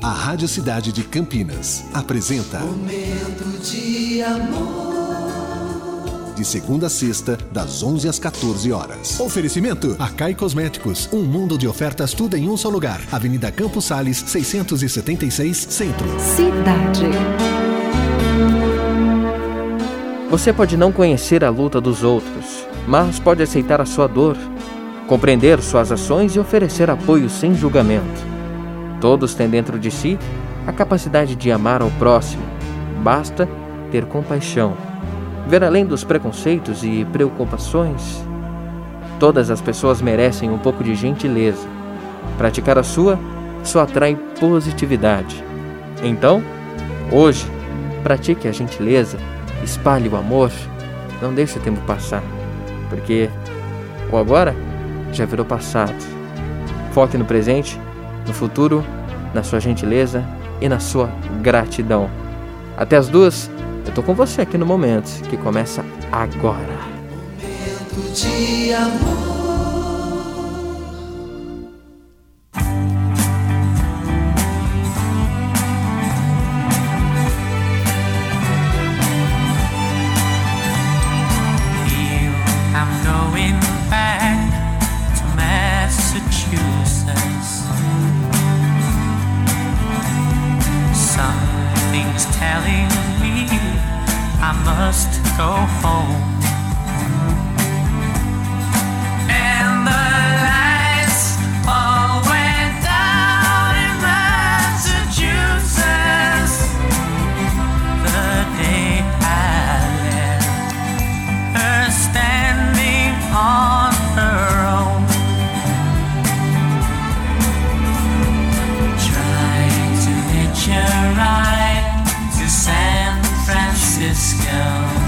A Rádio Cidade de Campinas apresenta Momento de amor. De segunda a sexta, das 11 às 14 horas. Oferecimento Acai Cosméticos. Um mundo de ofertas, tudo em um só lugar. Avenida Campos Sales, 676, Centro. Cidade. Você pode não conhecer a luta dos outros, mas pode aceitar a sua dor, compreender suas ações e oferecer apoio sem julgamento. Todos têm dentro de si a capacidade de amar ao próximo. Basta ter compaixão, ver além dos preconceitos e preocupações. Todas as pessoas merecem um pouco de gentileza. Praticar a sua só atrai positividade. Então, hoje, pratique a gentileza, espalhe o amor, não deixe o tempo passar, porque o agora já virou passado. Foque no presente no futuro, na sua gentileza e na sua gratidão. Até as duas, eu tô com você aqui no momento que começa agora. Momento de amor. Telling me I must go home. discount.